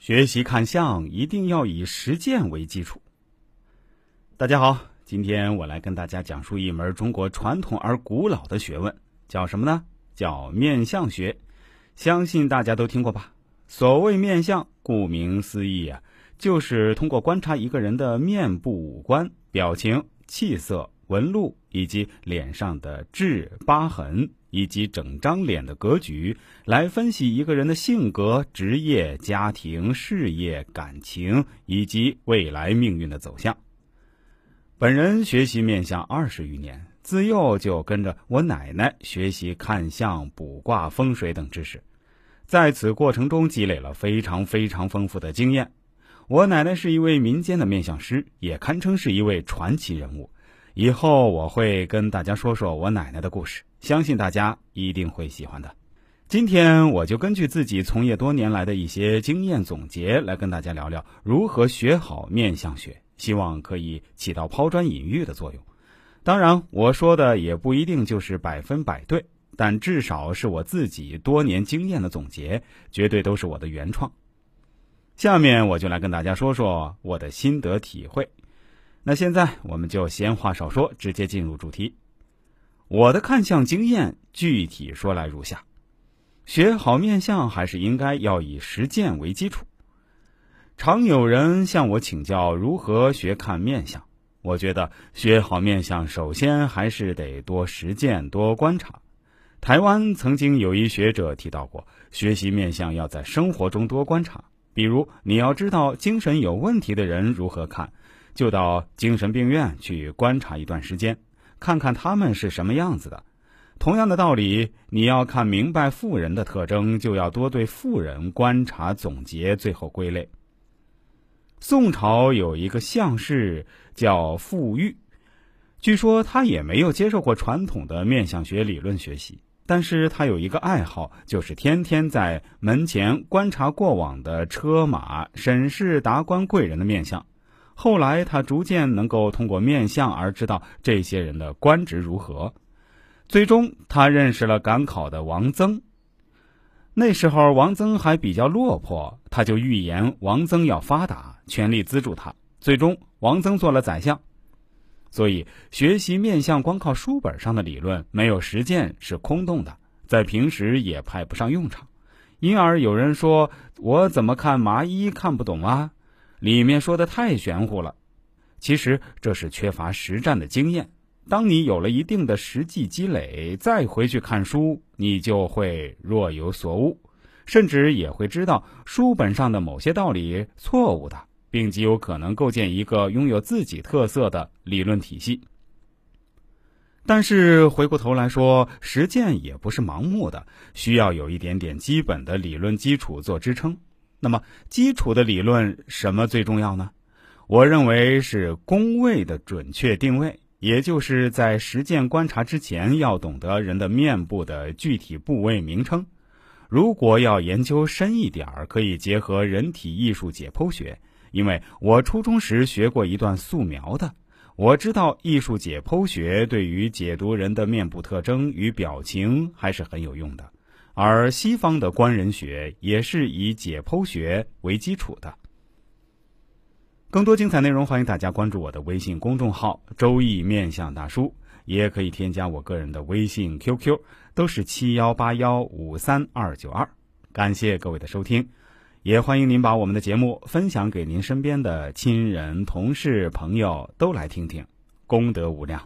学习看相一定要以实践为基础。大家好，今天我来跟大家讲述一门中国传统而古老的学问，叫什么呢？叫面相学。相信大家都听过吧？所谓面相，顾名思义啊，就是通过观察一个人的面部五官、表情、气色、纹路以及脸上的痣、疤痕。以及整张脸的格局，来分析一个人的性格、职业、家庭、事业、感情以及未来命运的走向。本人学习面相二十余年，自幼就跟着我奶奶学习看相、卜卦、风水等知识，在此过程中积累了非常非常丰富的经验。我奶奶是一位民间的面相师，也堪称是一位传奇人物。以后我会跟大家说说我奶奶的故事。相信大家一定会喜欢的。今天我就根据自己从业多年来的一些经验总结，来跟大家聊聊如何学好面相学，希望可以起到抛砖引玉的作用。当然，我说的也不一定就是百分百对，但至少是我自己多年经验的总结，绝对都是我的原创。下面我就来跟大家说说我的心得体会。那现在我们就闲话少说，直接进入主题。我的看相经验具体说来如下：学好面相还是应该要以实践为基础。常有人向我请教如何学看面相，我觉得学好面相首先还是得多实践、多观察。台湾曾经有一学者提到过，学习面相要在生活中多观察，比如你要知道精神有问题的人如何看，就到精神病院去观察一段时间。看看他们是什么样子的。同样的道理，你要看明白富人的特征，就要多对富人观察、总结，最后归类。宋朝有一个相士叫傅玉，据说他也没有接受过传统的面相学理论学习，但是他有一个爱好，就是天天在门前观察过往的车马、审视达官贵人的面相。后来，他逐渐能够通过面相而知道这些人的官职如何。最终，他认识了赶考的王曾。那时候，王曾还比较落魄，他就预言王曾要发达，全力资助他。最终，王曾做了宰相。所以，学习面相光靠书本上的理论，没有实践是空洞的，在平时也派不上用场。因而有人说：“我怎么看麻衣看不懂啊？”里面说的太玄乎了，其实这是缺乏实战的经验。当你有了一定的实际积累，再回去看书，你就会若有所悟，甚至也会知道书本上的某些道理错误的，并极有可能构建一个拥有自己特色的理论体系。但是回过头来说，实践也不是盲目的，需要有一点点基本的理论基础做支撑。那么，基础的理论什么最重要呢？我认为是宫位的准确定位，也就是在实践观察之前，要懂得人的面部的具体部位名称。如果要研究深一点儿，可以结合人体艺术解剖学，因为我初中时学过一段素描的，我知道艺术解剖学对于解读人的面部特征与表情还是很有用的。而西方的官人学也是以解剖学为基础的。更多精彩内容，欢迎大家关注我的微信公众号“周易面相大叔”，也可以添加我个人的微信 QQ，都是七幺八幺五三二九二。感谢各位的收听，也欢迎您把我们的节目分享给您身边的亲人、同事、朋友，都来听听，功德无量。